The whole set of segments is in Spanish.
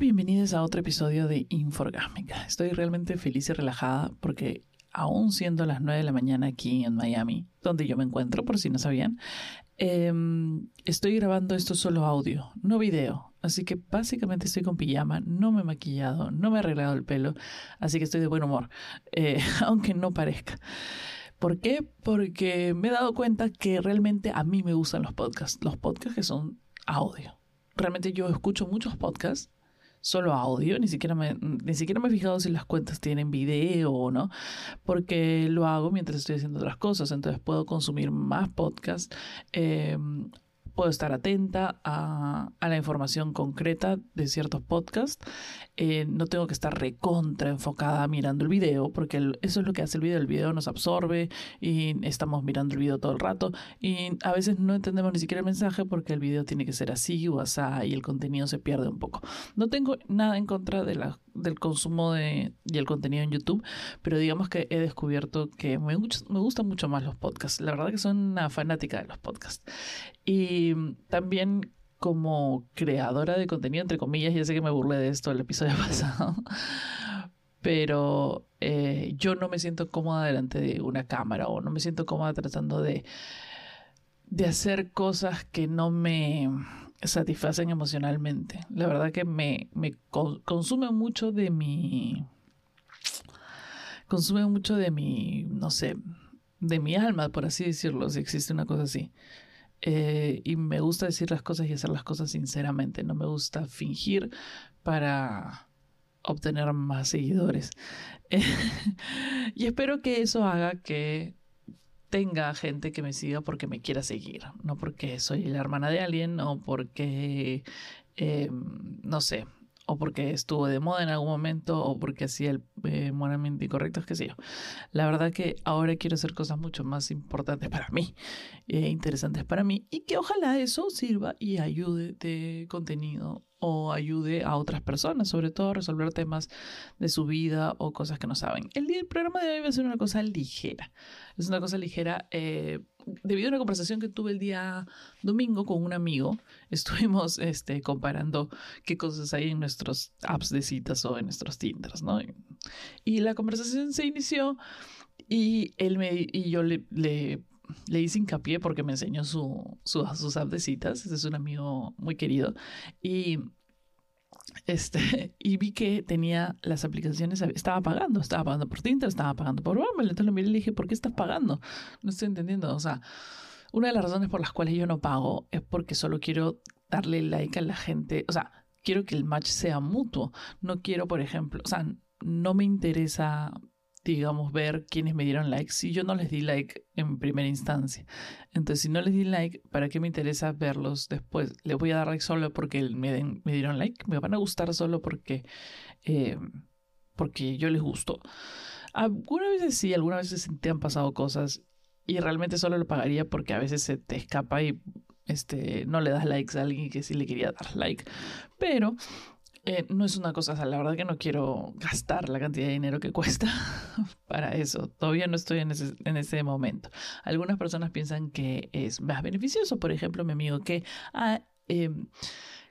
bienvenidos a otro episodio de Inforgásmica. Estoy realmente feliz y relajada porque aún siendo las 9 de la mañana aquí en Miami, donde yo me encuentro, por si no sabían, em, estoy grabando esto solo audio, no video. Así que básicamente estoy con pijama, no me he maquillado, no me he arreglado el pelo, así que estoy de buen humor, eh, aunque no parezca. ¿Por qué? Porque me he dado cuenta que realmente a mí me gustan los podcasts, los podcasts que son audio. Realmente yo escucho muchos podcasts solo audio, ni siquiera me, ni siquiera me he fijado si las cuentas tienen video o no, porque lo hago mientras estoy haciendo otras cosas, entonces puedo consumir más podcasts. Em, puedo estar atenta a, la información concreta de ciertos podcasts. Eh, no tengo que estar recontra enfocada mirando el video, porque eso es lo que hace el video. El video nos absorbe y estamos mirando el video todo el rato. Y a veces no entendemos ni siquiera el mensaje porque el video tiene que ser así o así y el contenido se pierde un poco. No tengo nada en contra de la del consumo de, y el contenido en YouTube, pero digamos que he descubierto que me, me gustan mucho más los podcasts. La verdad que soy una fanática de los podcasts. Y también como creadora de contenido, entre comillas, ya sé que me burlé de esto el episodio pasado, pero eh, yo no me siento cómoda delante de una cámara o no me siento cómoda tratando de, de hacer cosas que no me satisfacen emocionalmente. La verdad que me, me consume mucho de mi... Consume mucho de mi, no sé, de mi alma, por así decirlo, si existe una cosa así. Eh, y me gusta decir las cosas y hacer las cosas sinceramente. No me gusta fingir para obtener más seguidores. y espero que eso haga que tenga gente que me siga porque me quiera seguir, no porque soy la hermana de alguien o porque, em, no sé, o porque estuvo de moda en algún momento o porque hacía el eh, moralmente incorrecto, qué sé yo. La verdad que ahora quiero hacer cosas mucho más importantes para mí, eh, interesantes para mí y que ojalá eso sirva y ayude de contenido o ayude a otras personas, sobre todo a resolver temas de su vida o cosas que no saben. El, del programa de hoy va a ser una cosa ligera. Es una cosa ligera eh, debido a una conversación que tuve el día domingo con un amigo. Estuvimos este, comparando qué cosas hay en nuestros apps de citas o en nuestros Tinders, ¿no? Y la conversación se inició y, él me, y yo le, le le hice hincapié porque me enseñó su, sus apps de citas. Este es un amigo muy querido. Y, este, y vi que tenía las aplicaciones, estaba pagando, estaba pagando por Tinder, estaba pagando por Bumble. Entonces lo miré y le dije, ¿por qué estás pagando? No estoy entendiendo. O sea, una de las razones por las cuales yo no pago es porque solo quiero darle like a la gente. O sea, quiero que el match sea mutuo. No quiero, por ejemplo, o sea, no me interesa digamos, ver quiénes me dieron like si yo no les di like en primera instancia. Entonces, si no les di like, ¿para qué me interesa verlos después? Les voy a dar like solo porque me, dieron like. Me van a gustar solo porque, eh, porque yo les gusto. Algunas veces sí, algunas veces te han pasado cosas y realmente solo lo pagaría porque a veces se te escapa y este, no le das likes a alguien que sí le quería dar like. Pero eh, no es una cosa, la verdad que no quiero gastar la cantidad de dinero que cuesta para eso. Todavía no estoy en ese, en ese momento. Algunas personas piensan que es más beneficioso. Por ejemplo, mi amigo que em,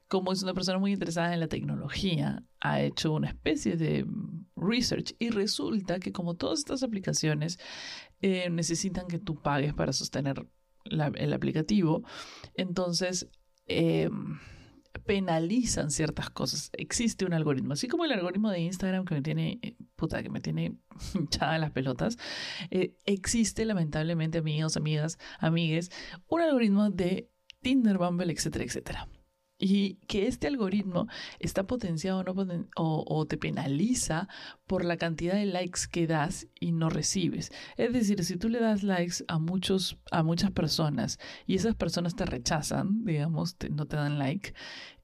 como es una persona muy interesada en la tecnología, ha hecho una especie de research y resulta que como todas estas aplicaciones eh, necesitan que tú pagues para sostener el aplicativo, entonces... Penalizan ciertas cosas. Existe un algoritmo, así como el algoritmo de Instagram que me tiene, eh, puta, que me tiene hinchada las pelotas, eh, existe lamentablemente, amigos, amigas, amigues, un algoritmo de Tinder, Bumble, etcétera, etcétera y que este algoritmo está potenciado o, te penaliza por la cantidad de likes que das y no recibes. Es decir, si tú le das likes a muchos a muchas personas y esas personas te rechazan, digamos, no te dan like,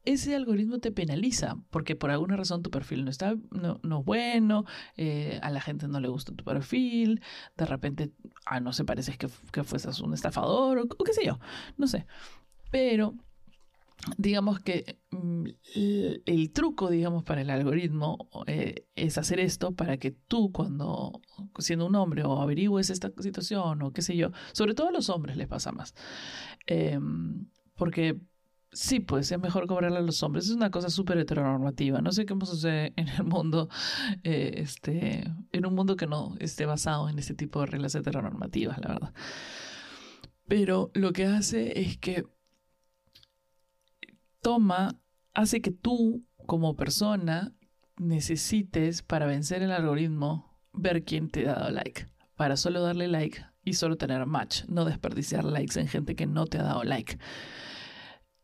ese algoritmo te penaliza porque por alguna razón tu perfil no está no, no bueno, eh, a la gente no le gusta tu perfil, de repente ah, no se parece que, que fueses un estafador o qué sé yo, no sé. Pero digamos que mm, el, truco, digamos, para el algoritmo eh, es hacer esto para que tú cuando, siendo un hombre, o averigües esta situación, o qué sé yo, sobre todo a los hombres les pasa más. Em, porque Sí, pues es mejor cobrarle a los hombres. Es una cosa súper heteronormativa. No sé qué sucede en el mundo, eh, este, en un mundo que no esté basado en este tipo de reglas heteronormativas, la verdad. Pero lo que hace es que toma, hace que tú como persona necesites para vencer el algoritmo ver quién te ha dado like. Para solo darle like y solo tener match, no desperdiciar likes en gente que no te ha dado like.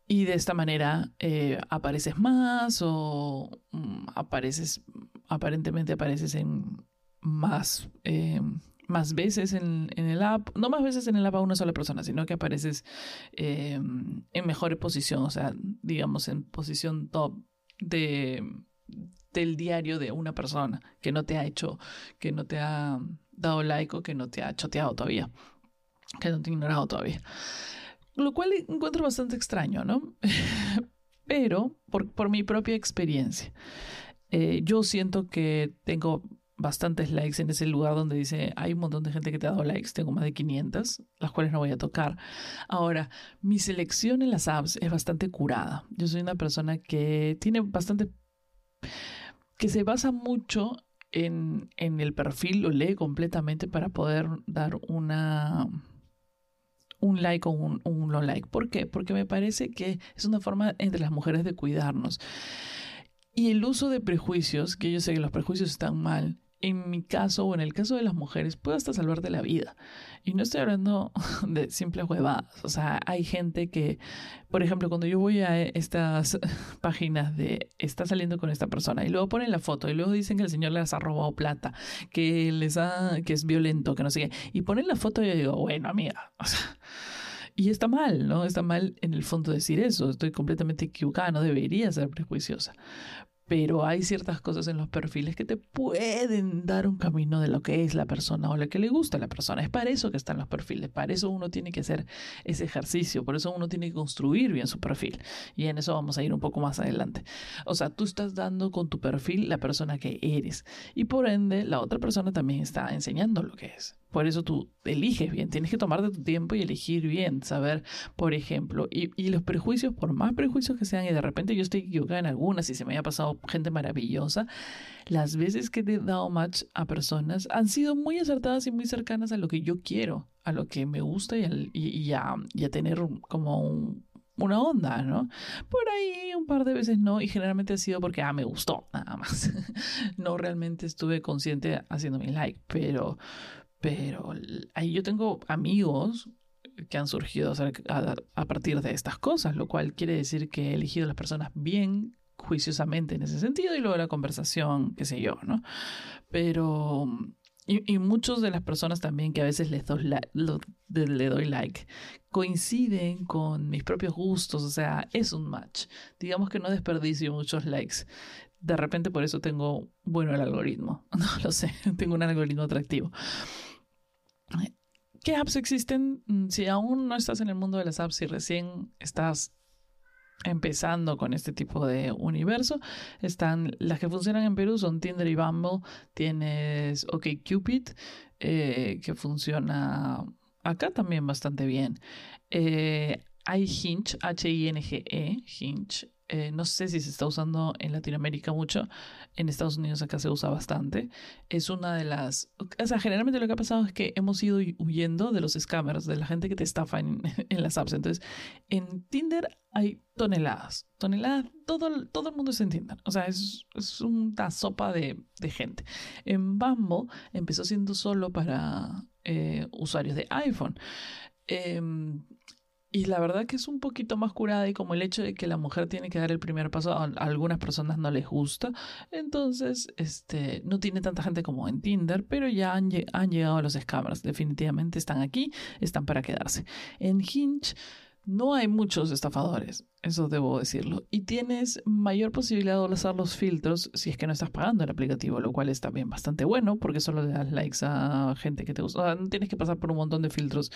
Y de esta manera eh, apareces más o mm, apareces, aparentemente apareces en más, eh, más veces en, el app, no más veces en el app a una sola persona, sino que apareces eh, en mejor posición, o sea, digamos en posición top de, del diario de una persona que no te ha hecho, que no te ha dado like o que no te ha choteado todavía, que no te ha ignorado todavía. Lo cual encuentro bastante extraño, ¿no? Pero por, mi propia experiencia, eh, yo siento que tengo bastantes likes en ese lugar donde dice hay un montón de gente que te ha dado likes, tengo más de 500, las cuales no voy a tocar. Ahora, mi selección en las apps es bastante curada. Yo soy una persona que tiene bastante... que se basa mucho en, en el perfil, lo lee completamente para poder dar una un like o un, un no like. ¿Por qué? Porque me parece que es una forma entre las mujeres de cuidarnos. Y el uso de prejuicios, que yo sé que los prejuicios están mal, en mi caso o en el caso de las mujeres puede hasta salvarte la vida. Y no estoy hablando de simples huevadas. O sea, hay gente que, por ejemplo, cuando yo voy a estas páginas de está saliendo con esta persona y luego ponen la foto y luego dicen que el señor les ha robado plata, que les ha, que es violento, que no sé qué, y ponen la foto y yo digo, bueno, amiga, o sea, y está mal, ¿no? Está mal en el fondo decir eso. Estoy completamente equivocada, no debería ser prejuiciosa pero hay ciertas cosas en los perfiles que te pueden dar un camino de lo que es la persona o lo que le gusta a la persona. Es para eso que están los perfiles, para eso uno tiene que hacer ese ejercicio, por eso uno tiene que construir bien su perfil. Y en eso vamos a ir un poco más adelante. O sea, tú estás dando con tu perfil la persona que eres y por ende la otra persona también está enseñando lo que es. Por eso tú eliges bien, tienes que tomarte tu tiempo y elegir bien, saber, por ejemplo, y, y, los prejuicios, por más prejuicios que sean, y de repente yo estoy equivocada en algunas y se me haya pasado gente maravillosa, las veces que he dado match a personas han sido muy acertadas y muy cercanas a lo que yo quiero, a lo que me gusta y, y, a, y a, tener como una onda, ¿no? Por ahí un par de veces no, y generalmente ha sido porque, ah, me gustó, nada más. no realmente estuve consciente haciendo mi like, pero pero ahí yo tengo amigos que han surgido a, partir de estas cosas, lo cual quiere decir que he elegido a las personas bien juiciosamente en ese sentido y luego la conversación, qué sé yo, ¿no? Pero... Y, y muchas de las personas también que a veces les doy, le doy like coinciden con mis propios gustos, o sea, es un match. Digamos que no desperdicio muchos likes. De repente por eso tengo bueno el algoritmo. No lo sé, tengo un algoritmo atractivo. ¿Qué apps existen? Mm, si aún no estás en el mundo de las apps y recién estás empezando con este tipo de universo, están las que funcionan en Perú son Tinder y Bumble. Tienes OkCupid, eh, que funciona acá también bastante bien. Eh, hay Hinge, H-I-N-G-E, Hinge, eh, no sé si se está usando en Latinoamérica mucho, en Estados Unidos acá se usa bastante. Es una de las... O sea, generalmente lo que ha pasado es que hemos ido huyendo de los scammers, de la gente que te estafa en, las apps. Entonces, en Tinder hay toneladas, toneladas, todo, todo el mundo es en Tinder. O sea, es, es una sopa de, de gente. En Bumble empezó siendo solo para eh, usuarios de iPhone. Eh, y la verdad que es un poquito más curada y como el hecho de que la mujer tiene que dar el primer paso a, algunas personas no les gusta. Entonces, este, no tiene tanta gente como en Tinder, pero ya han, han llegado los scammers. Definitivamente están aquí, están para quedarse. En Hinge no hay muchos estafadores, eso debo decirlo. Y tienes mayor posibilidad de usar los filtros si es que no estás pagando el aplicativo, lo cual es también bastante bueno porque solo le das likes a gente que te gusta. O sea, no tienes que pasar por un montón de filtros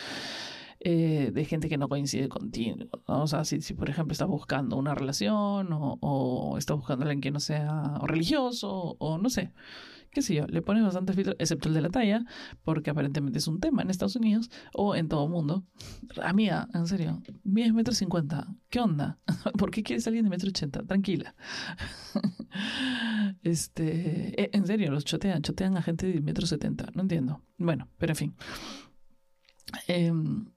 eh, de gente que no coincide contigo. O sea, si, por ejemplo estás buscando una relación o, o estás buscando a alguien que no sea religioso o no sé, qué sé yo, le pones bastante filtro, excepto el de la talla, porque aparentemente es un tema en Estados Unidos o en todo el mundo. Amiga, en serio, 10 metros 50, ¿Qué onda? ¿Por qué quieres alguien de metro ochenta? Tranquila. este, eh, en serio, los chotean, chotean a gente de metro setenta. No entiendo. Bueno, pero en fin. Em,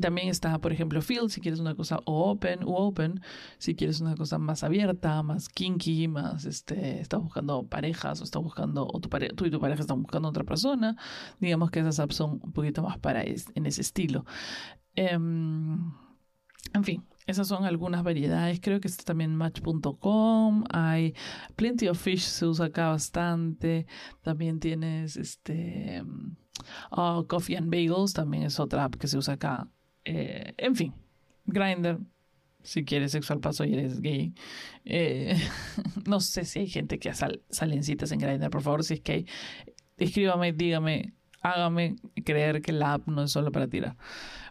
también está, por ejemplo, Field, si quieres una cosa open u open, si quieres una cosa más abierta, más kinky, más, este, estás buscando parejas o estás buscando, o tu tú y tu pareja están buscando otra persona, digamos que esas apps son un poquito más para en ese estilo. Em, en fin, esas son algunas variedades. Creo que está también Match.com. Hay Plenty of Fish, se usa acá bastante. También tienes este. Oh, Coffee and Bagels, también es otra app que se usa acá. Eh, en fin, Grinder, si quieres sexo al paso y eres gay. Eh, no sé si hay gente que sal, salen citas en Grindr, por favor, si es que hay, escríbame, dígame, hágame creer que la app no es solo para tirar.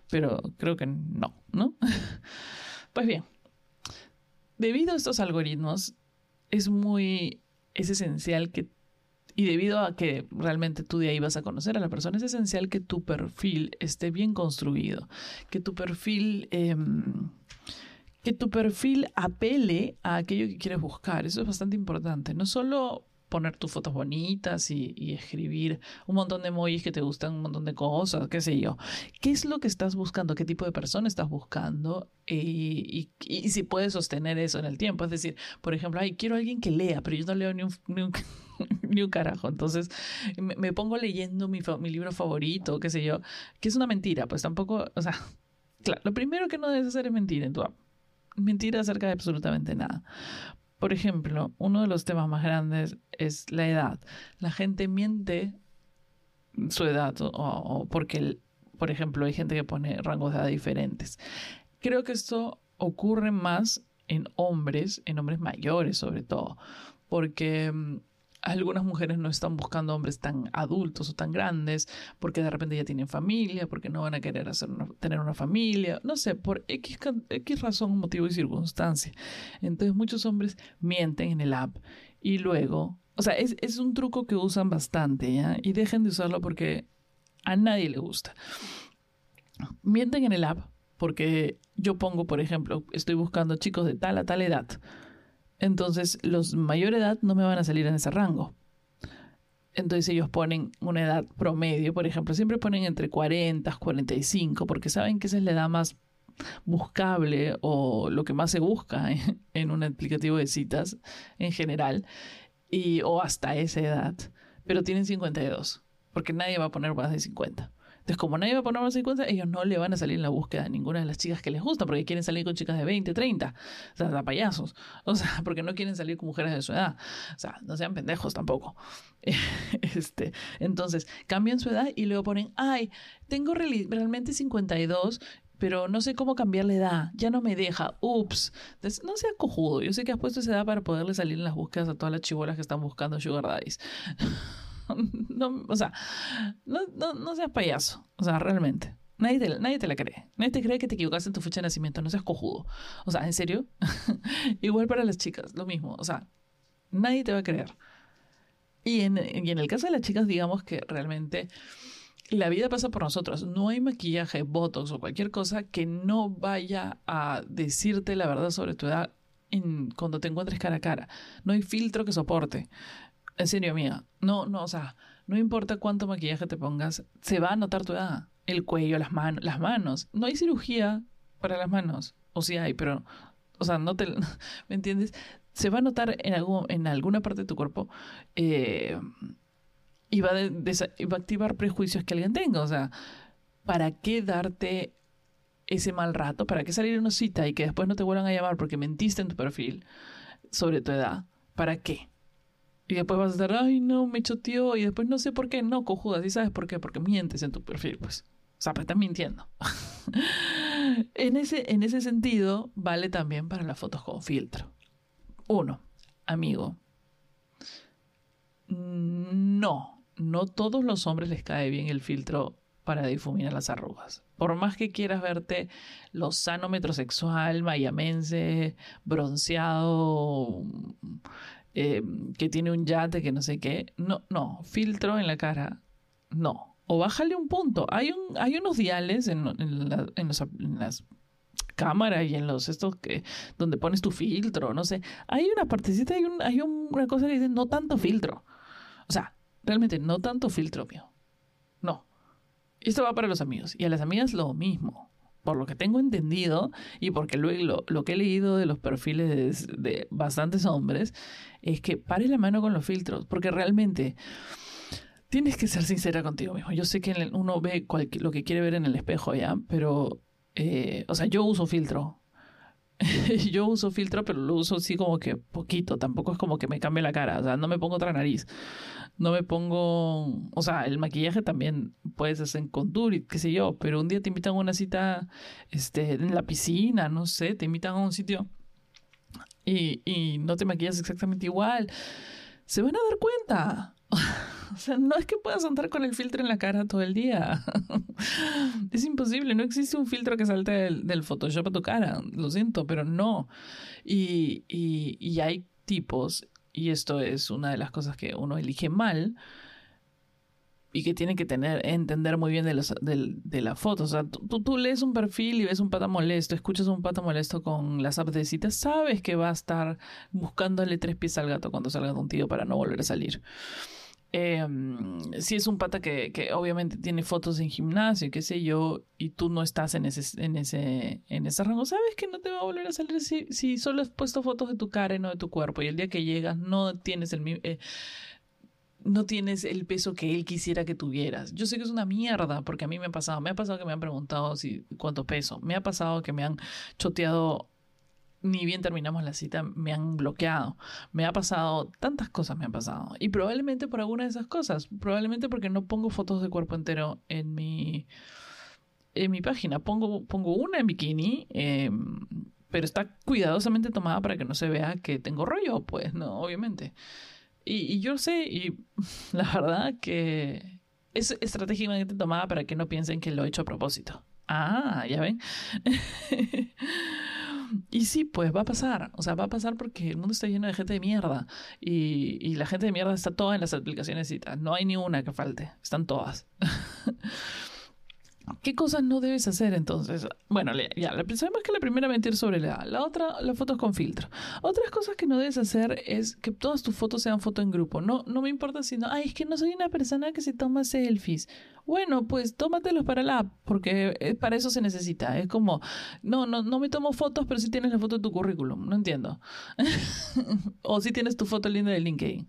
Pero creo que no, ¿no? pues bien, debido a estos algoritmos, es muy, es esencial que y debido a que realmente tú de ahí vas a conocer a la persona, es esencial que tu perfil esté bien construido, que tu perfil... Em, que tu perfil apele a aquello que quieres buscar. Eso es bastante importante. No solo poner tus fotos bonitas y, escribir un montón de emojis que te gustan, un montón de cosas, qué sé yo. ¿Qué es lo que estás buscando? ¿Qué tipo de persona estás buscando? Y, si puedes sostener eso en el tiempo. Es decir, por ejemplo, ay, quiero a alguien que lea, pero yo no leo ni un, ni un carajo. Entonces me, pongo leyendo mi, mi, libro favorito, qué sé yo, que es una mentira, pues tampoco, o sea, claro, lo primero que no debes hacer es mentir en tu app. Mentir acerca de absolutamente nada. Por ejemplo, uno de los temas más grandes es la edad. La gente miente su edad o, porque, por ejemplo, hay gente que pone rangos de edad diferentes. Creo que esto ocurre más en hombres, en hombres mayores sobre todo, porque mm, algunas mujeres no están buscando hombres tan adultos o tan grandes porque de repente ya tienen familia, porque no van a querer hacer tener una familia, no sé, por X, X razón, motivo y circunstancia. Entonces muchos hombres mienten en el app y luego, o sea, es, es un truco que usan bastante, ¿ya? Y dejen de usarlo porque a nadie le gusta. Mienten en el app porque yo pongo, por ejemplo, estoy buscando chicos de tal a tal edad entonces, los mayor edad no me van a salir en ese rango. Entonces ellos ponen una edad promedio, por ejemplo, siempre ponen entre 40 y 45, porque saben que esa es la edad más buscable o lo que más se busca en, un aplicativo de citas en general, y, o hasta esa edad, pero tienen 52, porque nadie va a poner más de 50. Entonces, como nadie va a poner más en cuenta, ellos no le van a salir en la búsqueda a ninguna de las chicas que les gusta, porque quieren salir con chicas de 20, 30, o sea, da payasos, o sea, porque no quieren salir con mujeres de su edad, o sea, no sean pendejos tampoco. este, entonces, cambian su edad y luego ponen, ay, tengo realmente 52, pero no sé cómo cambiar la edad, ya no me deja, ups, no sea cojudo, yo sé que has puesto esa edad para poderle salir en las búsquedas a todas las chibolas que están buscando sugar daddies. no, o sea, no, no, seas payaso. O sea, realmente. Nadie te, nadie te la cree. Nadie te cree que te equivocaste en tu fecha de nacimiento. No seas cojudo. O sea, ¿en serio? Igual para las chicas, lo mismo. O sea, nadie te va a creer. Y en, y en el caso de las chicas, digamos que realmente la vida pasa por nosotros. No hay maquillaje, botox o cualquier cosa que no vaya a decirte la verdad sobre tu edad cuando te encuentres cara a cara. No hay filtro que soporte. En serio, amiga. No, no, o sea, no importa cuánto maquillaje te pongas, se va a notar tu edad. El cuello, las manos, las manos. No hay cirugía para las manos. O sí hay, pero, o sea, no te, ¿me entiendes? Se va a notar en, algún, en alguna parte de tu cuerpo eh, y, va a activar prejuicios que alguien tenga. O sea, ¿para qué darte ese mal rato? ¿Para qué salir a una cita y que después no te vuelvan a llamar porque mentiste en tu perfil sobre tu edad? ¿Para qué? Y después vas a estar, ay, no, me choteó. Y después no sé por qué. No, cojudas. ¿Y sabes por qué? Porque mientes en tu perfil, pues. O sea, pues estás mintiendo. en, ese, en ese sentido, vale también para las fotos con filtro. Uno, amigo. No, no todos los hombres les cae bien el filtro para difuminar las arrugas. Por más que quieras verte lozano metrosexual, mayamense, bronceado, eh, que tiene un yate, que no sé qué. No, no, filtro en la cara, no. O bájale un punto. Hay, un, hay unos diales en, en, las cámaras y en los estos que donde pones tu filtro, no sé. Hay una partecita, hay, un, hay una cosa que dice no tanto filtro. O sea, realmente no tanto filtro mío. No. Esto va para los amigos. Y a las amigas lo mismo por lo que tengo entendido y porque luego lo, que he leído de los perfiles de, bastantes hombres, es que pare la mano con los filtros, porque realmente tienes que ser sincera contigo mismo. Yo sé que uno ve lo que quiere ver en el espejo ya, pero, eh, o sea, yo uso filtro. yo uso filtro, pero lo uso así como que poquito, tampoco es como que me cambie la cara, o sea, no me pongo otra nariz no me pongo, o sea, el maquillaje también puedes hacer contour y qué sé yo, pero un día te invitan a una cita este, en la piscina, no sé, te invitan a un sitio y, y no te maquillas exactamente igual, se van a dar cuenta. O sea, no es que puedas andar con el filtro en la cara todo el día. es imposible, no existe un filtro que salte del, Photoshop a tu cara. Lo siento, pero no. Y, y, y hay tipos y esto es una de las cosas que uno elige mal y que tiene que tener, entender muy bien de, los, de, la foto. O sea, tú, tú, lees un perfil y ves un pata molesto, escuchas un pata molesto con las apps sabes que va a estar buscándole tres pies al gato cuando salga de un tío para no volver a salir. Em, si es un pata que, que, obviamente tiene fotos en gimnasio, qué sé yo, y tú no estás en ese, en ese, en ese rango, sabes que no te va a volver a salir si, si solo has puesto fotos de tu cara y no de tu cuerpo, y el día que llegas no tienes el eh, no tienes el peso que él quisiera que tuvieras. Yo sé que es una mierda, porque a mí me ha pasado, me ha pasado que me han preguntado si cuánto peso, me ha pasado que me han choteado ni bien terminamos la cita, me han bloqueado. Me ha pasado, tantas cosas me han pasado. Y probablemente por alguna de esas cosas. Probablemente porque no pongo fotos de cuerpo entero en mi, en mi página. Pongo, pongo una en bikini, em, pero está cuidadosamente tomada para que no se vea que tengo rollo, pues, no, obviamente. Y, y yo sé, y la verdad que es estratégicamente tomada para que no piensen que lo he hecho a propósito. Ah, ya ven. Y sí, pues va a pasar. O sea, va a pasar porque el mundo está lleno de gente de mierda. Y, y la gente de mierda está toda en las aplicaciones y tal. No hay ni una que falte. Están todas. ¿Qué cosas no debes hacer entonces? Bueno, ya, sabemos que la primera mentir sobre la La otra, las fotos con filtro. Otras cosas que no debes hacer es que todas tus fotos sean fotos en grupo. No, no me importa si no, ay, es que no soy una persona que se toma selfies. Bueno, pues tómatelos para la app, porque eh, para eso se necesita. Es como, no, no, no me tomo fotos, pero sí tienes la foto de tu currículum. No entiendo. o si tienes tu foto linda de LinkedIn.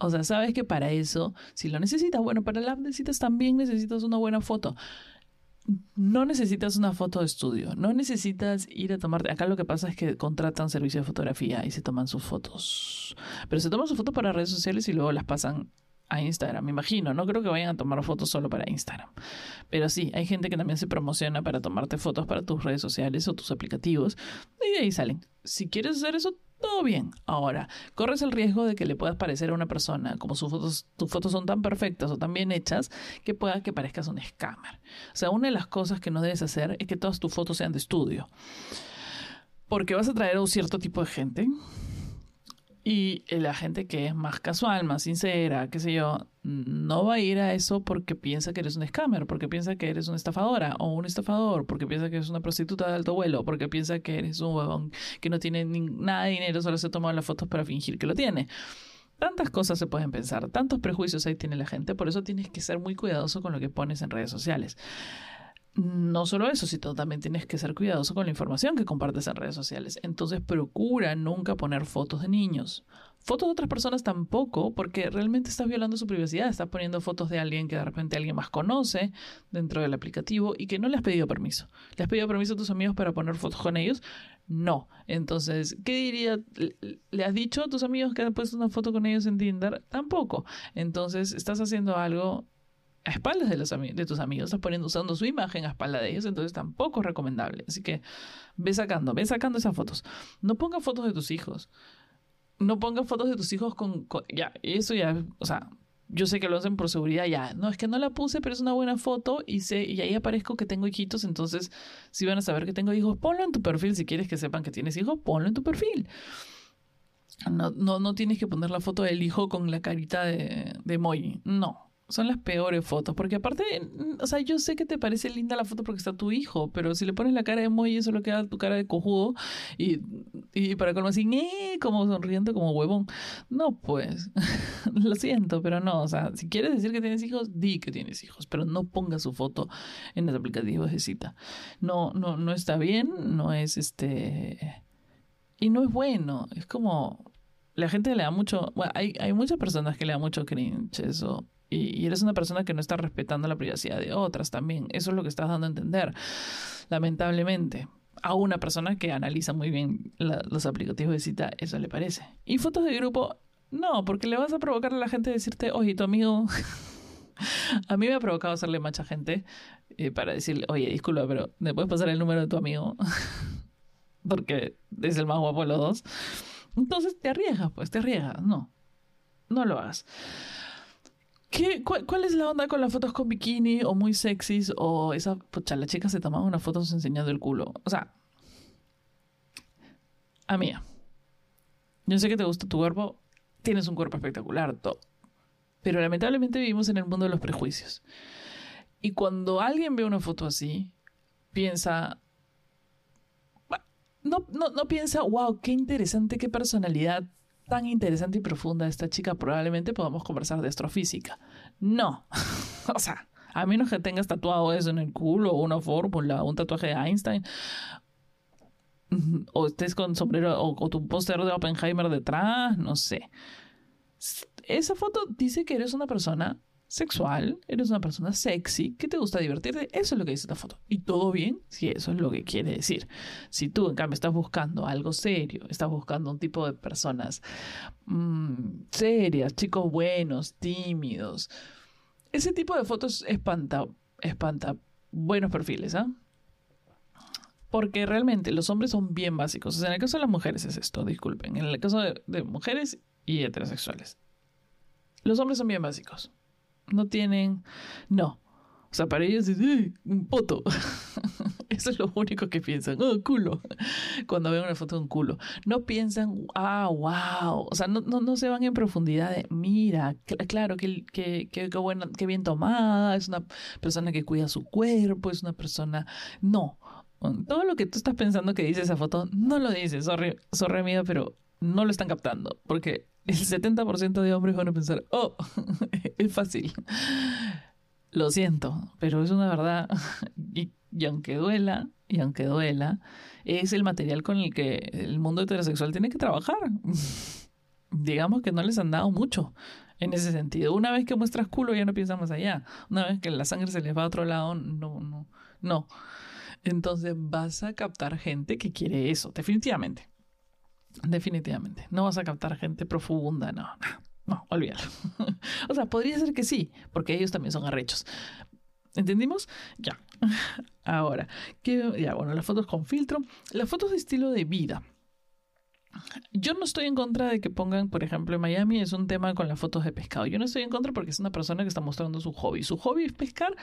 O sea, sabes que para eso, si lo necesitas, bueno, para la app necesitas también necesitas una buena foto no necesitas una foto de estudio, no necesitas ir a tomarte. Acá lo que pasa es que contratan servicio de fotografía y se toman sus fotos. Pero se toman sus fotos para redes sociales y luego las pasan a Instagram, me imagino. No creo que vayan a tomar fotos solo para Instagram. Pero sí, hay gente que también se promociona para tomarte fotos para tus redes sociales o tus aplicativos. Y de ahí salen. Si quieres hacer eso, todo bien. Ahora, corres el riesgo de que le puedas parecer a una persona, como sus fotos, tus fotos son tan perfectas o tan bien hechas, que pueda que parezcas un scammer. O sea, una de las cosas que no debes hacer es que todas tus fotos sean de estudio. Porque vas a traer a un cierto tipo de gente y la gente que es más casual, más sincera, qué sé yo, no va a ir a eso porque piensa que eres un scammer, porque piensa que eres una estafadora o un estafador, porque piensa que eres una prostituta de alto vuelo, porque piensa que eres un huevón que no tiene nada de dinero, solo se toma las fotos para fingir que lo tiene. Tantas cosas se pueden pensar, tantos prejuicios ahí tiene la gente, por eso tienes que ser muy cuidadoso con lo que pones en redes sociales no solo eso, sino también tienes que ser cuidadoso con la información que compartes en redes sociales. Entonces procura nunca poner fotos de niños. Fotos de otras personas tampoco, porque realmente estás violando su privacidad. Estás poniendo fotos de alguien que de repente alguien más conoce dentro del aplicativo y que no le has pedido permiso. ¿Le has pedido permiso a tus amigos para poner fotos con ellos? No. Entonces, ¿qué diría? ¿Le has dicho a tus amigos que han puesto una foto con ellos en Tinder? Tampoco. Entonces, estás haciendo algo a espaldas de, los de tus amigos, estás poniendo, usando su imagen a espaldas de ellos, entonces tampoco es recomendable. Así que ve sacando, ve sacando esas fotos. No pongas fotos de tus hijos. No pongas fotos de tus hijos con, ya, eso ya, o sea, yo sé que lo hacen por seguridad ya. No, es que no la puse, pero es una buena foto y sé, y ahí aparezco que tengo hijitos, entonces si van a saber que tengo hijos, ponlo en tu perfil. Si quieres que sepan que tienes hijos, ponlo en tu perfil. No, no, no tienes que poner la foto del hijo con la carita de, de. No, son las peores fotos. Porque aparte, o sea, yo sé que te parece linda la foto porque está tu hijo, pero si le pones la cara de emoji, eso lo queda tu cara de cojudo. Y, y para colmo así, ¡eh! como sonriendo como huevón. No, pues, lo siento, pero no. O sea, si quieres decir que tienes hijos, di que tienes hijos, pero no ponga su foto en los aplicativos de cita. No, no, no está bien, no es este. Y no es bueno. Es como. La gente le da mucho. Hay, hay muchas personas que le da mucho cringe eso y, eres una persona que no está respetando la privacidad de otras también. Eso es lo que estás dando a entender, lamentablemente. A una persona que analiza muy bien los aplicativos de cita, eso le parece. Y fotos de grupo, no, porque le vas a provocar a la gente decirte, oye, tu amigo... a mí me ha provocado hacerle mucha gente eh, para decirle, oye, disculpa, pero ¿me puedes pasar el número de tu amigo? porque es el más guapo de los dos. Entonces te arriesgas, pues te arriesgas. No, no lo hagas. ¿Qué, cuál, es la onda con las fotos con bikini o muy sexys o esa, pucha, la chica se tomaba unas fotos enseñando el culo? O sea, a mí, yo sé que te gusta tu cuerpo, tienes un cuerpo espectacular, todo. Pero lamentablemente vivimos en el mundo de los prejuicios. Y cuando alguien ve una foto así, piensa, no, no, no piensa, wow, qué interesante, qué personalidad, tan interesante y profunda esta chica, probablemente podamos conversar de astrofísica. No. o sea, a menos que tengas tatuado eso en el culo, una fórmula, un tatuaje de Einstein, o estés con sombrero o, o tu póster de Oppenheimer detrás, no sé. Esa foto dice que eres una persona sexual, eres una persona sexy, que te gusta divertirte, eso es lo que dice esta foto. Y todo bien si eso es lo que quiere decir. Si tú, en cambio, estás buscando algo serio, estás buscando un tipo de personas mm, serias, chicos buenos, tímidos, ese tipo de fotos espanta, espanta buenos perfiles, ¿ah? Porque realmente los hombres son bien básicos. En el caso de las mujeres es esto, disculpen. En el caso de mujeres y heterosexuales. Los hombres son bien básicos no tienen, no. O sea, para ellos es un poto. Eso es lo único que piensan. Oh, culo. Cuando ven una foto de un culo. No piensan, ah, wow. O sea, no, no, se van en profundidad de, mira, claro, que, que, que, bien tomada, es una persona que cuida su cuerpo, es una persona... No. Todo lo que tú estás pensando que dice esa foto, no lo dice. Sorry, sorry, pero no lo están captando. Porque el 70% de hombres van a pensar, oh, es fácil. Lo siento, pero es una verdad. Y, aunque duela, y aunque duela, es el material con el que el mundo heterosexual tiene que trabajar. Digamos que no les han dado mucho en ese sentido. Una vez que muestras culo ya no piensas más allá. Una vez que la sangre se les va a otro lado, no, no, no. Entonces vas a captar gente que quiere eso, definitivamente. Definitivamente. No vas a captar gente profunda, no, no, no olvídalo. o sea, podría ser que sí, porque ellos también son arrechos. ¿Entendimos? Ya. Ahora, que, ya, bueno, las fotos con filtro. Las fotos de estilo de vida. Yo no estoy en contra de que pongan, por ejemplo, en Miami es un tema con las fotos de pescado. Yo no estoy en contra porque es una persona que está mostrando su hobby. Su hobby es pescar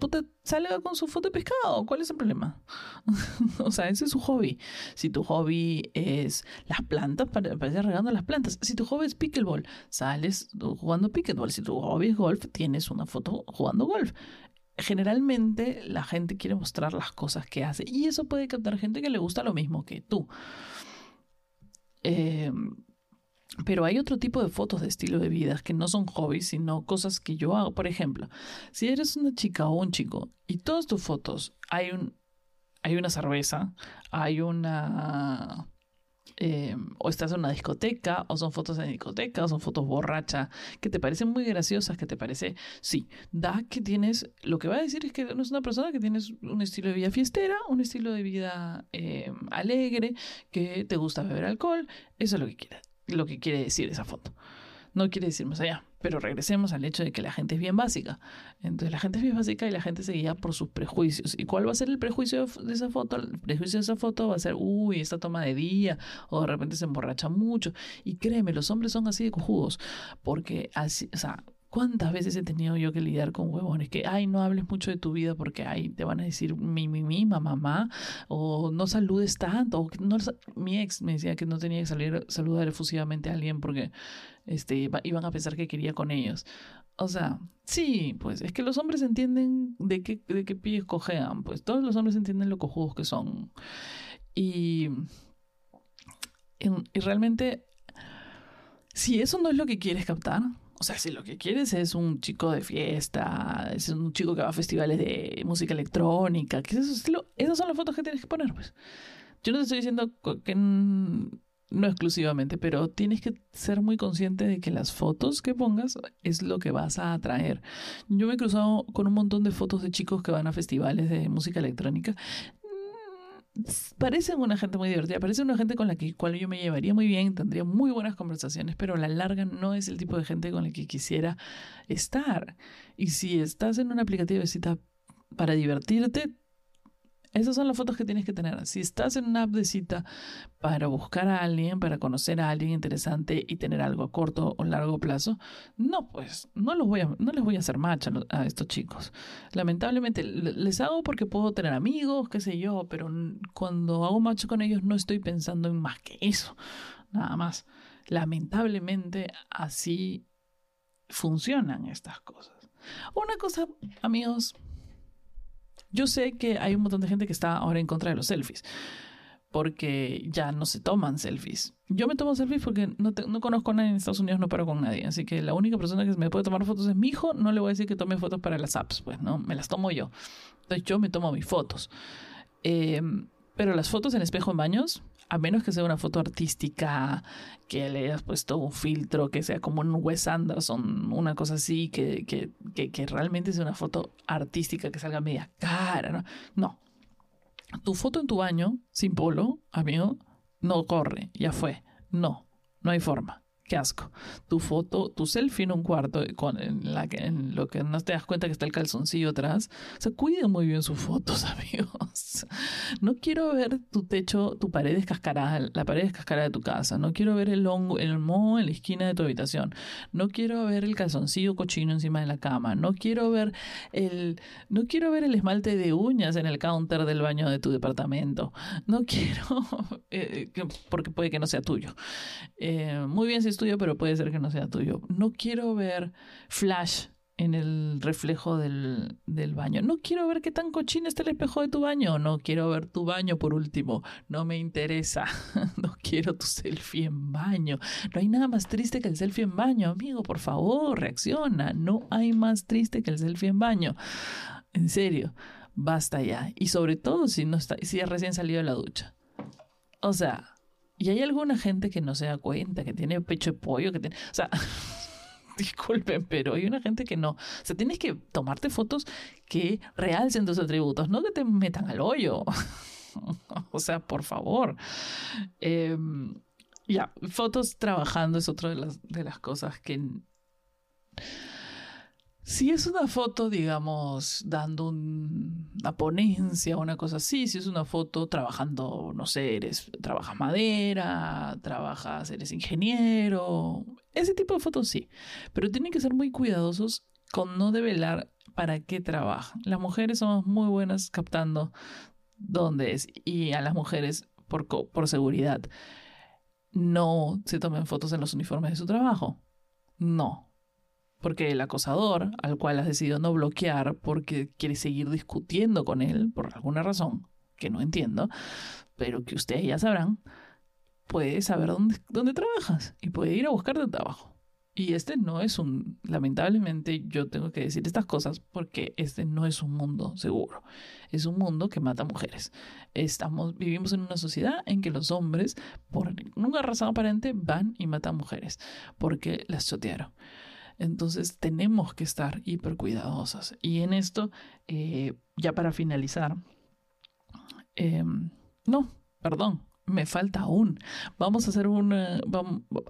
puta, salga con su foto de pescado. ¿Cuál es el problema? o sea, ese es su hobby. Si tu hobby es las plantas, para regando las plantas. Si tu hobby es pickleball, sales jugando pickleball. Si tu hobby es golf, tienes una foto jugando golf. Generalmente la gente quiere mostrar las cosas que hace y eso puede captar gente que le gusta lo mismo que tú. Eh, pero hay otro tipo de fotos de estilo de vida que no son hobbies, sino cosas que yo hago. Por ejemplo, si eres una chica o un chico y todas tus fotos hay un hay una cerveza, hay una eh, o estás en una discoteca, o son fotos en discoteca, o son fotos borracha, que te parecen muy graciosas, que te parece, sí, da que tienes, lo que va a decir es que no es una persona que tienes un estilo de vida fiestera, un estilo de vida eh, alegre, que te gusta beber alcohol, eso es lo que quieres lo que quiere decir esa foto. No quiere decir más allá. Pero regresemos al hecho de que la gente es bien básica. Entonces la gente es bien básica y la gente se guía por sus prejuicios. ¿Y cuál va a ser el prejuicio de esa foto? El prejuicio de esa foto va a ser, uy, esta toma de día, o de repente se emborracha mucho. Y créeme, los hombres son así de cojudos. Porque así, o sea, ¿Cuántas veces he tenido yo que lidiar con huevones que, ay, no hables mucho de tu vida porque, ay, te van a decir mi, mi, mi, mamá, o no saludes tanto, o no, mi ex me decía que no tenía que salir saludar efusivamente a alguien porque este, iban a pensar que quería con ellos. O sea, sí, pues es que los hombres entienden de qué, de qué pies cojean, pues todos los hombres entienden lo cojudos que son. Y, y realmente, si eso no es lo que quieres captar, o sea, si lo que quieres es un chico de fiesta, es un chico que va a festivales de música electrónica, ¿qué es estilo? Esas son las fotos que tienes que poner, pues. Yo no te estoy diciendo que no exclusivamente, pero tienes que ser muy consciente de que las fotos que pongas es lo que vas a atraer. Yo me he cruzado con un montón de fotos de chicos que van a festivales de música electrónica parecen una gente muy divertida, parecen una gente con la que cual yo me llevaría muy bien, tendría muy buenas conversaciones, pero a la larga no es el tipo de gente con la que quisiera estar. Y si estás en un aplicativo de cita para divertirte, esas son las fotos que tienes que tener. Si estás en una app de cita para buscar a alguien, para conocer a alguien interesante y tener algo a corto o largo plazo, no, pues no, los voy a, no les voy a hacer match a, estos chicos. Lamentablemente les hago porque puedo tener amigos, qué sé yo, pero cuando hago match con ellos no estoy pensando en más que eso, nada más. Lamentablemente así funcionan estas cosas. Una cosa, amigos, yo sé que hay un montón de gente que está ahora en contra de los selfies, porque ya no se toman selfies. Yo me tomo selfies porque no, no conozco a nadie en Estados Unidos, no paro con nadie, así que la única persona que me puede tomar fotos es mi hijo, no le voy a decir que tome fotos para las apps, pues, ¿no? Me las tomo yo. Entonces yo me tomo mis fotos. Eh, pero las fotos en espejo en baños, a menos que sea una foto artística, que le hayas puesto un filtro, que sea como un Wes Anderson, una cosa así, que, que, que, realmente sea una foto artística, que salga media cara, ¿no? No. Tu foto en tu baño, sin polo, amigo, no corre, ya fue. No, no hay forma. Qué asco. Tu foto, tu selfie en un cuarto con, en, lo que no te das cuenta que está el calzoncillo atrás. O sea, cuiden muy bien sus fotos, amigos. No quiero ver tu techo, tu pared descascarada, la pared descascarada de tu casa. No quiero ver el hongo, el moho en la esquina de tu habitación. No quiero ver el calzoncillo cochino encima de la cama. No quiero ver el, no quiero ver el esmalte de uñas en el counter del baño de tu departamento. No quiero, eh, porque puede que no sea tuyo. Eh, muy bien si tuyo, pero puede ser que no sea tuyo. No quiero ver flash en el reflejo del, del, baño. No quiero ver qué tan cochino está el espejo de tu baño. No quiero ver tu baño por último. No me interesa. No quiero tu selfie en baño. No hay nada más triste que el selfie en baño, amigo. Por favor, reacciona. No hay más triste que el selfie en baño. En serio, basta ya. Y sobre todo si no está, si ya recién salido de la ducha. O sea, y hay alguna gente que no se da cuenta, que tiene pecho de pollo, que tiene... O sea, disculpen, pero hay una gente que no. O sea, tienes que tomarte fotos que realcen tus atributos, no que te metan al hoyo. o sea, por favor. Em, ya, fotos trabajando es otra de las, de las cosas que si es una foto, digamos, dando una ponencia o una cosa así, si es una foto trabajando, no sé, eres, trabajas madera, trabajas, eres ingeniero, ese tipo de fotos sí, pero tienen que ser muy cuidadosos con no develar para qué trabajan. Las mujeres somos muy buenas captando dónde es y a las mujeres por, por seguridad no se tomen fotos en los uniformes de su trabajo. No, porque el acosador, al cual has decidido no bloquear porque quiere seguir discutiendo con él por alguna razón que no entiendo, pero que ustedes ya sabrán, puede saber dónde, dónde trabajas y puede ir a buscarte trabajo. Y este no es un, lamentablemente yo tengo que decir estas cosas porque este no es un mundo seguro. Es un mundo que mata mujeres. Estamos, vivimos en una sociedad en que los hombres, por ninguna razón aparente, van y matan mujeres porque las chotearon. Entonces tenemos que estar hiper cuidadosos. Y en esto, eh, ya para finalizar, em, no, perdón, me falta aún. Vamos a hacer una,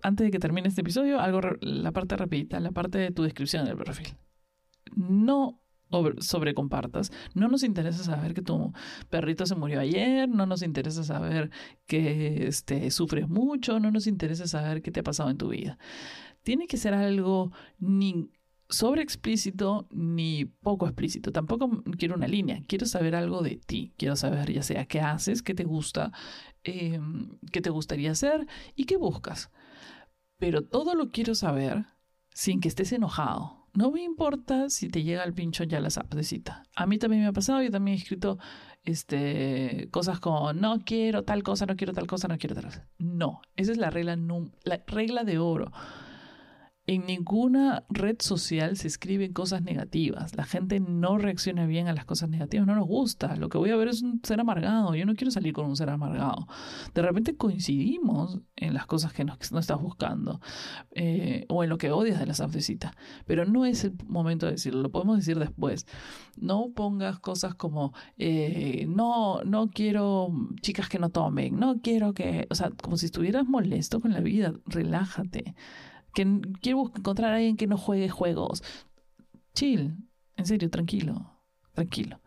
antes de que termine este episodio, algo, la parte rapidita, la parte de tu descripción del perfil. No sobrecompartas. No nos interesa saber que tu perrito se murió ayer, no nos interesa saber que este, sufres mucho, no nos interesa saber qué te ha pasado en tu vida tiene que ser algo ni sobre explícito ni poco explícito. Tampoco quiero una línea, quiero saber algo de ti. Quiero saber ya sea qué haces, qué te gusta, em, qué te gustaría hacer y qué buscas. Pero todo lo quiero saber sin que estés enojado, No me importa si te llega el pincho ya la cita. A mí también me ha pasado, yo también he escrito este, cosas como no quiero tal cosa, no quiero tal cosa, no quiero tal cosa. No, esa es la regla, la regla de oro. En ninguna red social se escriben cosas negativas. La gente no reacciona bien a las cosas negativas, no nos gusta. Lo que voy a ver es un ser amargado. Yo no quiero salir con un ser amargado. De repente coincidimos en las cosas que no estás buscando eh, o en lo que odias de las apps Pero no es el momento de decirlo, lo podemos decir después. No pongas cosas como eh, no, no quiero chicas que no tomen, no quiero que, o sea, como si estuvieras molesto con la vida, relájate que quiero encontrar a alguien que no juegue juegos. Chill, en serio, tranquilo, tranquilo.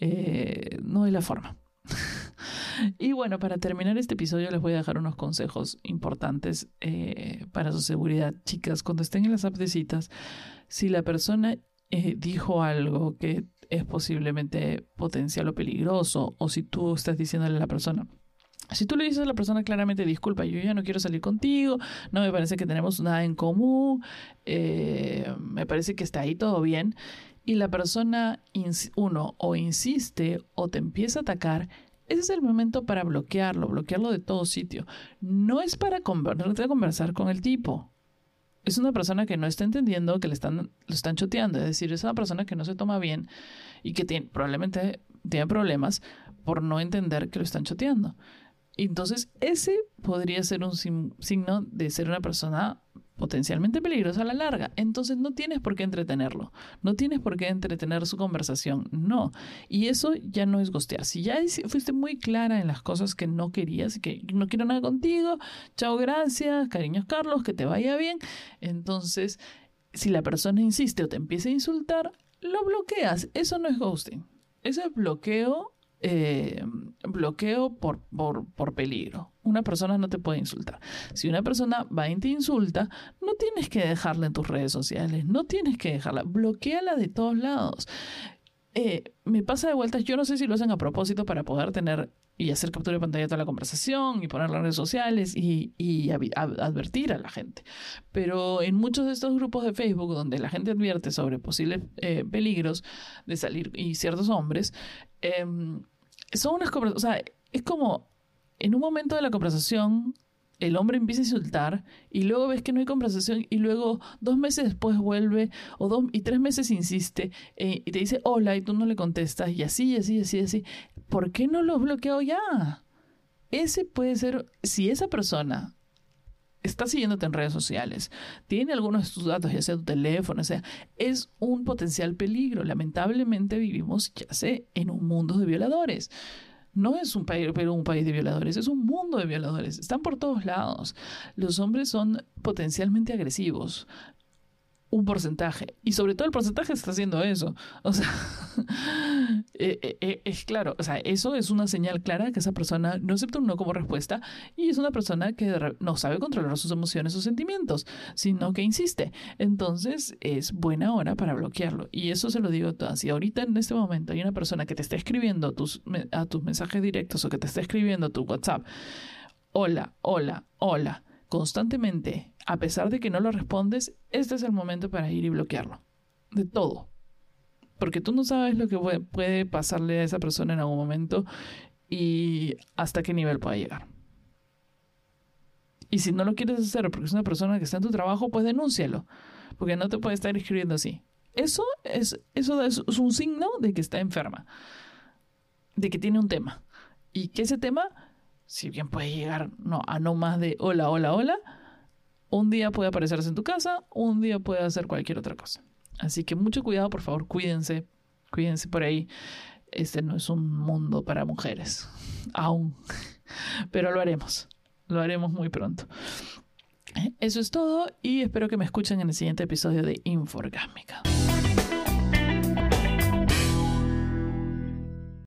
Eh, no es la forma. y bueno, para terminar este episodio les voy a dejar unos consejos importantes eh, para su seguridad. Chicas, cuando estén en las apps si la persona eh, dijo algo que es posiblemente potencial o peligroso, o si tú estás diciéndole a la persona, si tú le dices a la persona claramente, disculpa, yo ya no quiero salir contigo, no me parece que tenemos nada en común, eh, me parece que está ahí todo bien, y la persona, uno, o insiste o te empieza a atacar, ese es el momento para bloquearlo, bloquearlo de todo sitio. No es para conversar con el tipo. Es una persona que no está entendiendo que le están, lo están choteando. Es decir, es una persona que no se toma bien y que tiene, probablemente tiene problemas por no entender que lo están choteando. Entonces, ese podría ser un signo de ser una persona potencialmente peligrosa a la larga. Entonces no tienes por qué entretenerlo, no tienes por qué entretener su conversación, no. Y eso ya no es gostear. Si ya fuiste muy clara en las cosas que no querías que no quiero nada contigo, chao, gracias, cariños Carlos, que te vaya bien. Entonces, si la persona insiste o te empieza a insultar, lo bloqueas. Eso no es ghosting. Eso es bloqueo eh, bloqueo por, por, por, peligro. Una persona no te puede insultar. Si una persona va y te insulta, no tienes que dejarla en tus redes sociales, no tienes que dejarla, bloqueala de todos lados. Eh, me pasa de vueltas, yo no sé si lo hacen a propósito para poder tener y hacer captura de pantalla de toda la conversación y poner las redes sociales y, advertir a la gente. Pero en muchos de estos grupos de Facebook donde la gente advierte sobre posibles eh, peligros de salir y ciertos hombres, em, son unas o sea, es como en un momento de la conversación el hombre empieza a insultar y luego ves que no hay conversación y luego dos meses después vuelve o dos y tres meses insiste eh, y te dice hola y tú no le contestas y así, y así, y así, así. ¿Por qué no lo bloqueo ya? Ese puede ser, si esa persona está siguiéndote en redes sociales, tiene algunos de tus datos, ya sea tu teléfono, sea, es un potencial peligro. Lamentablemente vivimos, ya sé, en un mundo de violadores. No es un país, pero un país de violadores, es un mundo de violadores. Están por todos lados. Los hombres son potencialmente agresivos un porcentaje. Y sobre todo el porcentaje está haciendo eso. O sea, eh, eh, eh, es claro, o sea, eso es una señal clara que esa persona no acepta un no como respuesta y es una persona que no sabe controlar sus emociones o sentimientos, sino que insiste. Entonces es buena hora para bloquearlo. Y eso se lo digo a todas. Si ahorita en este momento hay una persona que te está escribiendo tus, a tus mensajes directos o que te está escribiendo a tu WhatsApp, hola, hola, hola constantemente, a pesar de que no lo respondes, este es el momento para ir y bloquearlo. De todo. Porque tú no sabes lo que puede pasarle a esa persona en algún momento y hasta qué nivel puede llegar. Y si no lo quieres hacer porque es una persona que está en tu trabajo, pues denúncialo. Porque no te puede estar escribiendo así. Eso es, eso es un signo de que está enferma. De que tiene un tema. Y que ese tema si bien puede llegar no, a no más de hola, hola, hola, un día puede aparecerse en tu casa, un día puede hacer cualquier otra cosa. Así que mucho cuidado, por favor, cuídense, cuídense por ahí. Este no es un mundo para mujeres, aún, pero lo haremos, lo haremos muy pronto. Eso es todo y espero que me escuchen en el siguiente episodio de Inforgásmica.